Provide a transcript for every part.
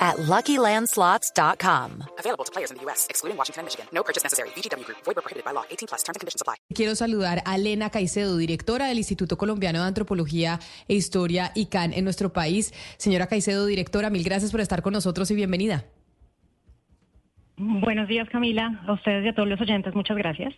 at LuckyLandSlots.com. Available to players in the U.S., excluding Washington and Michigan. No purchase necessary. VGW Group. Void prohibited by law. 18 plus. Terms and conditions apply. Quiero saludar a Elena Caicedo, directora del Instituto Colombiano de Antropología e Historia, ICANN, en nuestro país. Señora Caicedo, directora, mil gracias por estar con nosotros y bienvenida. Buenos días, Camila. A ustedes y a todos los oyentes, muchas gracias.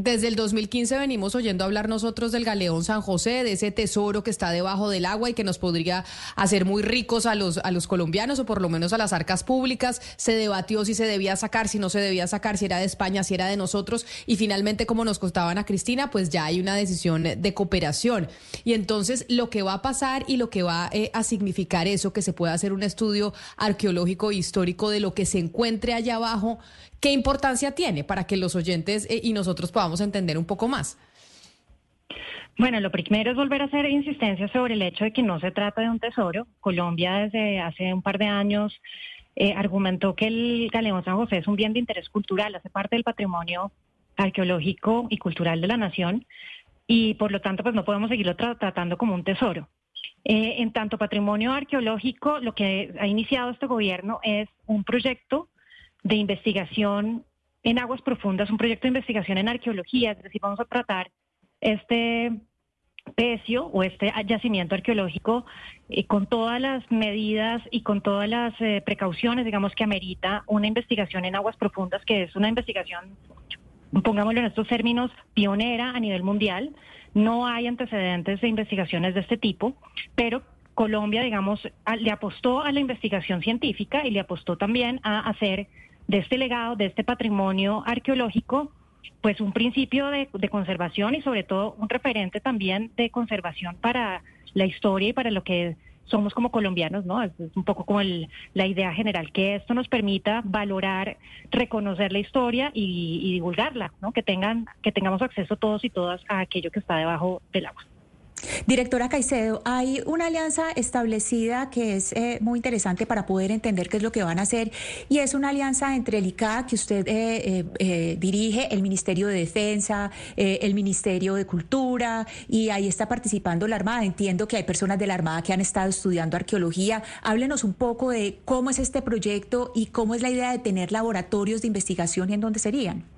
Desde el 2015 venimos oyendo hablar nosotros del galeón San José, de ese tesoro que está debajo del agua y que nos podría hacer muy ricos a los, a los colombianos o por lo menos a las arcas públicas. Se debatió si se debía sacar, si no se debía sacar, si era de España, si era de nosotros. Y finalmente, como nos costaban a Cristina, pues ya hay una decisión de cooperación. Y entonces lo que va a pasar y lo que va eh, a significar eso, que se pueda hacer un estudio arqueológico e histórico de lo que se encuentre allá abajo, ¿qué importancia tiene para que los oyentes eh, y nosotros podamos entender un poco más? Bueno, lo primero es volver a hacer insistencia sobre el hecho de que no se trata de un tesoro. Colombia desde hace un par de años eh, argumentó que el Galeón San José es un bien de interés cultural, hace parte del patrimonio arqueológico y cultural de la nación y por lo tanto pues no podemos seguirlo tratando como un tesoro. Eh, en tanto patrimonio arqueológico, lo que ha iniciado este gobierno es un proyecto de investigación en aguas profundas, un proyecto de investigación en arqueología, es decir, vamos a tratar este pecio o este yacimiento arqueológico eh, con todas las medidas y con todas las eh, precauciones, digamos, que amerita una investigación en aguas profundas, que es una investigación, pongámoslo en estos términos, pionera a nivel mundial. No hay antecedentes de investigaciones de este tipo, pero Colombia, digamos, le apostó a la investigación científica y le apostó también a hacer de este legado, de este patrimonio arqueológico, pues un principio de, conservación y sobre todo un referente también de conservación para la historia y para lo que somos como colombianos, ¿no? Es, un poco como la idea general, que esto nos permita valorar, reconocer la historia y, y divulgarla, ¿no? Que tengan, que tengamos acceso todos y todas a aquello que está debajo del agua. Directora Caicedo, hay una alianza establecida que es eh, muy interesante para poder entender qué es lo que van a hacer y es una alianza entre el ICA que usted eh, eh, dirige, el Ministerio de Defensa, el Ministerio de Cultura y ahí está participando la Armada. Entiendo que hay personas de la Armada que han estado estudiando arqueología. Háblenos un poco de cómo es este proyecto y cómo es la idea de tener laboratorios de investigación y en dónde serían.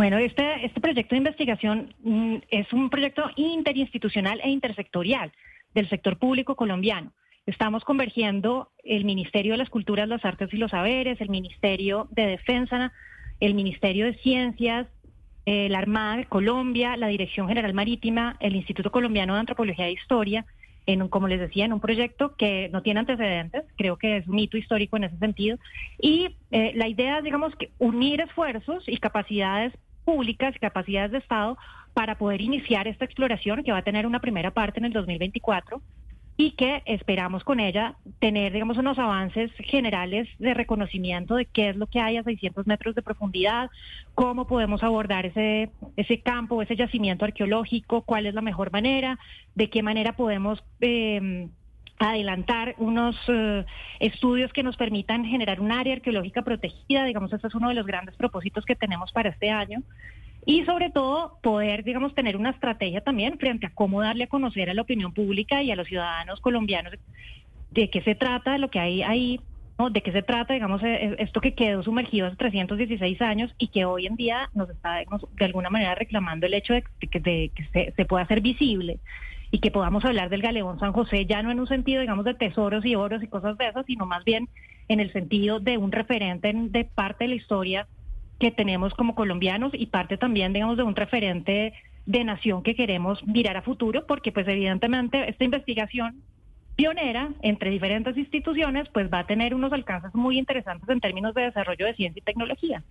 Bueno, este, este proyecto de investigación mm, es un proyecto interinstitucional e intersectorial del sector público colombiano. Estamos convergiendo el Ministerio de las Culturas, las Artes y los Saberes, el Ministerio de Defensa, el Ministerio de Ciencias, eh, la Armada de Colombia, la Dirección General Marítima, el Instituto Colombiano de Antropología e Historia, en un, como les decía, en un proyecto que no tiene antecedentes, creo que es un hito histórico en ese sentido. Y eh, la idea es, digamos, que unir esfuerzos y capacidades públicas capacidades de Estado para poder iniciar esta exploración que va a tener una primera parte en el 2024 y que esperamos con ella tener, digamos, unos avances generales de reconocimiento de qué es lo que hay a 600 metros de profundidad, cómo podemos abordar ese, ese campo, ese yacimiento arqueológico, cuál es la mejor manera, de qué manera podemos... Eh, adelantar unos eh, estudios que nos permitan generar un área arqueológica protegida, digamos, ese es uno de los grandes propósitos que tenemos para este año. Y sobre todo poder, digamos, tener una estrategia también frente a cómo darle a conocer a la opinión pública y a los ciudadanos colombianos de qué se trata, de lo que hay ahí, ¿no? de qué se trata, digamos, e, e, esto que quedó sumergido hace 316 años y que hoy en día nos está, de alguna manera reclamando el hecho de, que, de que se pueda hacer visible y que podamos hablar del Galeón San José ya no en un sentido, digamos, de tesoros y oros y cosas de esas, sino más bien en el sentido de un referente de parte de la historia que tenemos como colombianos y parte también, digamos, de un referente de nación que queremos mirar a futuro, porque pues evidentemente esta investigación pionera entre diferentes instituciones, pues va a tener unos alcances muy interesantes en términos de desarrollo de ciencia y tecnología.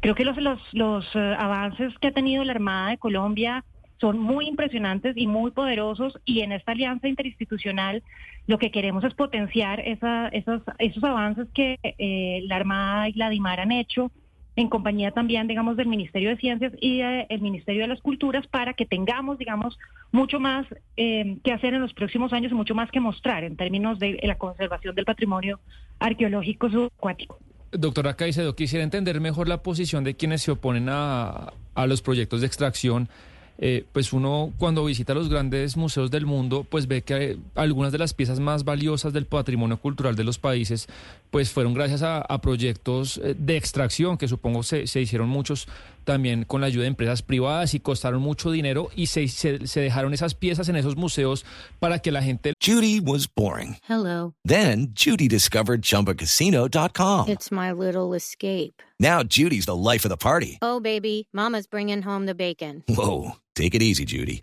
Creo que los, los, los eh, avances que ha tenido la Armada de Colombia son muy impresionantes y muy poderosos y en esta alianza interinstitucional lo que queremos es potenciar esos, esos avances que eh, la Armada y la DIMAR han hecho en compañía también, digamos, del Ministerio de Ciencias y del Ministerio de las Culturas para que tengamos, digamos, mucho más eh, que hacer en los próximos años y mucho más que mostrar en términos de la conservación del patrimonio arqueológico subacuático. Doctora Caicedo, quisiera entender mejor la posición de quienes se oponen a, a los proyectos de extracción eh, pues uno cuando visita los grandes museos del mundo, pues ve que algunas de las piezas más valiosas del patrimonio cultural de los países, pues fueron gracias a, proyectos eh, de extracción, que supongo se, se, hicieron muchos también con la ayuda de empresas privadas y costaron mucho dinero y se, se, se dejaron esas piezas en esos museos para que la gente... Judy was boring. Hello. Then Judy discovered chumbacasino.com. It's my little escape. Now Judy's the life of the party. Oh, baby, mama's bringing home the bacon. Whoa, take it easy, Judy.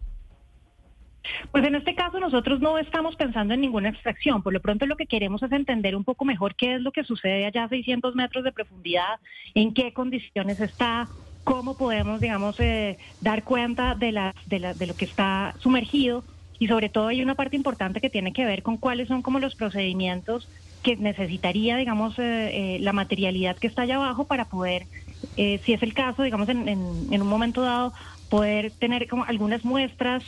Pues en este caso nosotros no estamos pensando en ninguna extracción. Por lo pronto lo que queremos es entender un poco mejor qué es lo que sucede allá a 600 metros de profundidad, en qué condiciones está, cómo podemos, digamos, eh, dar cuenta de, la, de, la, de lo que está sumergido y sobre todo hay una parte importante que tiene que ver con cuáles son como los procedimientos que necesitaría, digamos, eh, eh, la materialidad que está allá abajo para poder, si es el caso, digamos, en, en, en un momento dado, poder tener como algunas muestras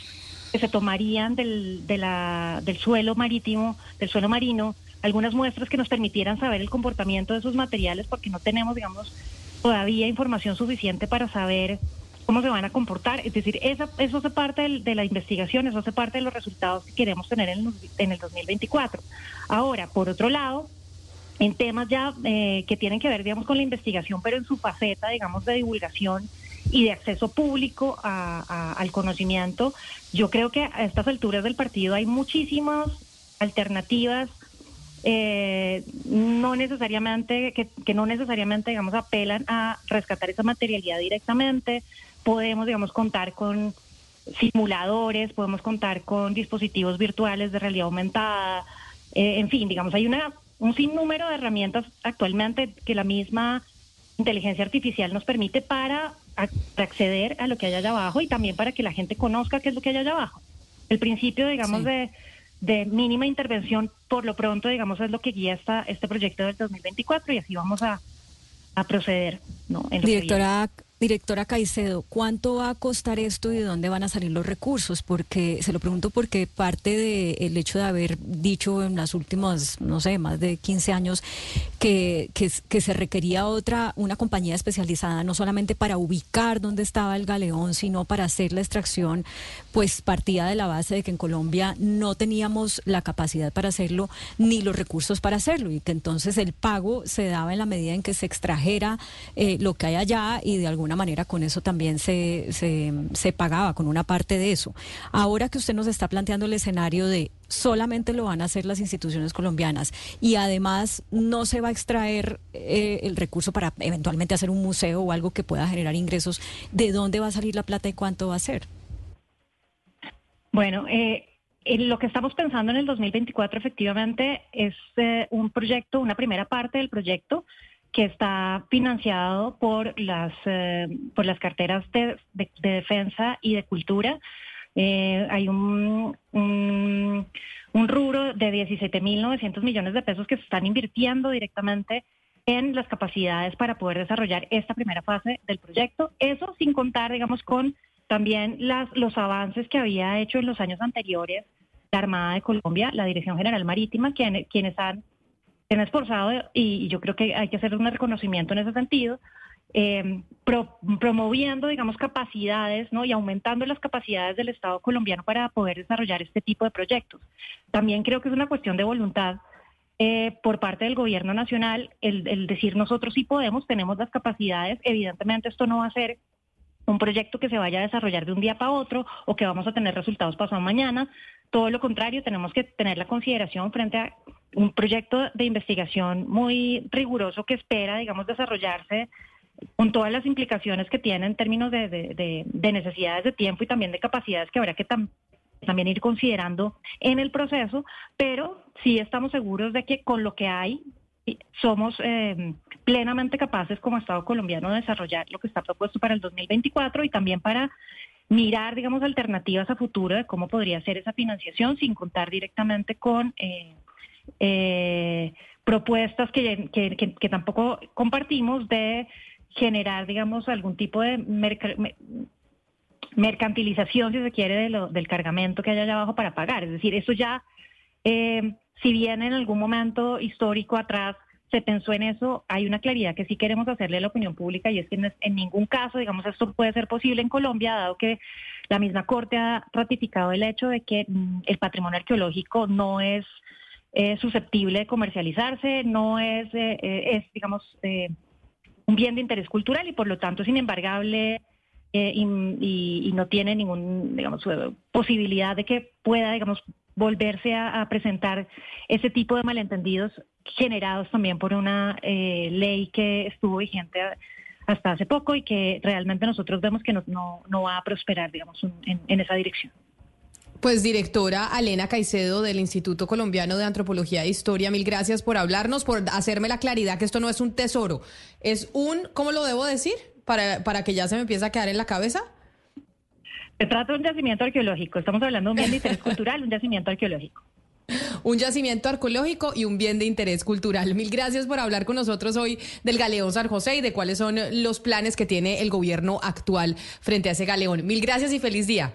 que se tomarían del, de la, del suelo marítimo, del suelo marino, algunas muestras que nos permitieran saber el comportamiento de esos materiales, porque no tenemos, digamos, todavía información suficiente para saber cómo se van a comportar. Es decir, esa, eso hace parte de la investigación, eso hace parte de los resultados que queremos tener en, en el 2024. Ahora, por otro lado, en temas ya eh, que tienen que ver, digamos, con la investigación, pero en su faceta, digamos, de divulgación, y de acceso público al conocimiento. Yo creo que a estas alturas del partido hay muchísimas alternativas eh, no necesariamente que, que, no necesariamente digamos apelan a rescatar esa materialidad directamente podemos digamos contar con simuladores podemos contar con dispositivos virtuales de realidad aumentada eh, en fin digamos hay una un sinnúmero de herramientas actualmente que la misma inteligencia artificial nos permite para acceder a lo que hay allá abajo y también para que la gente conozca qué es lo que hay allá abajo. El principio, digamos, de, de mínima intervención, por lo pronto, digamos, es lo que guía esta, este proyecto del 2024 y así vamos a, a proceder. ¿no? En Directora Directora Caicedo, ¿cuánto va a costar esto y de dónde van a salir los recursos? Porque se lo pregunto porque parte del hecho de haber dicho en las últimas, no sé, más de 15 años que, que, se requería otra, una compañía especializada, no solamente para ubicar dónde estaba el galeón, sino para hacer la extracción, pues partía de la base de que en Colombia no teníamos la capacidad para hacerlo ni los recursos para hacerlo y que entonces el pago se daba en la medida en que se extrajera eh, lo que hay allá y de alguna manera con eso también se, se, pagaba, con una parte de eso. Ahora que usted nos está planteando el escenario de solamente lo van a hacer las instituciones colombianas y además no se va a extraer eh, el recurso para eventualmente hacer un museo o algo que pueda generar ingresos, ¿de dónde va a salir la plata y cuánto va a ser? Bueno, eh, lo que estamos pensando en el 2024 efectivamente es eh, un proyecto, una primera parte del proyecto que está financiado por las, eh, por las carteras de, defensa y de cultura. Eh, hay un, un, un rubro de 17.900 millones de pesos que se están invirtiendo directamente en las capacidades para poder desarrollar esta primera fase del proyecto. Eso sin contar, digamos, con también las, los avances que había hecho en los años anteriores la Armada de Colombia, la Dirección General Marítima, quienes han se han esforzado y, yo creo que hay que hacer un reconocimiento en ese sentido, eh, promoviendo, digamos, capacidades ¿no? y aumentando las capacidades del Estado colombiano para poder desarrollar este tipo de proyectos. También creo que es una cuestión de voluntad eh, por parte del gobierno nacional el, el decir nosotros sí podemos, tenemos las capacidades, evidentemente esto no va a ser un proyecto que se vaya a desarrollar de un día para otro o que vamos a tener resultados pasado mañana. Todo lo contrario, tenemos que tener la consideración frente a un proyecto de investigación muy riguroso que espera, digamos, desarrollarse con todas las implicaciones que tiene en términos de, necesidades de tiempo y también de capacidades que habrá que también ir considerando en el proceso, pero sí estamos seguros de que con lo que hay somos eh, plenamente capaces como Estado colombiano de desarrollar lo que está propuesto para el 2024 y también para mirar, digamos, alternativas a futuro de cómo podría ser esa financiación sin contar directamente con eh, eh, propuestas que, tampoco compartimos de generar, digamos, algún tipo de mercantilización, si se quiere, de lo, del cargamento que hay allá abajo para pagar. Es decir, eso ya, eh, si bien en algún momento histórico atrás se pensó en eso, hay una claridad que sí queremos hacerle a la opinión pública y es que en, ningún caso, digamos, esto puede ser posible en Colombia, dado que la misma Corte ha ratificado el hecho de que mm, el patrimonio arqueológico no es eh, susceptible de comercializarse, no es, eh, es digamos, un bien de interés cultural y por lo tanto es inembargable eh, y, no tiene ningún, digamos, eh, posibilidad de que pueda, digamos, volverse a, presentar ese tipo de malentendidos generados también por una eh, ley que estuvo vigente hasta hace poco y que realmente nosotros vemos que no, no, va a prosperar, digamos, en esa dirección. Pues directora Alena Caicedo del Instituto Colombiano de Antropología e Historia, mil gracias por hablarnos, por hacerme la claridad que esto no es un tesoro, es un, ¿cómo lo debo decir? para, para que ya se me empiece a quedar en la cabeza? Se trata de un yacimiento arqueológico. Estamos hablando de un bien de interés cultural, un yacimiento arqueológico. Un yacimiento arqueológico y un bien de interés cultural. Mil gracias por hablar con nosotros hoy del Galeón San José y de cuáles son los planes que tiene el gobierno actual frente a ese galeón. Mil gracias y feliz día.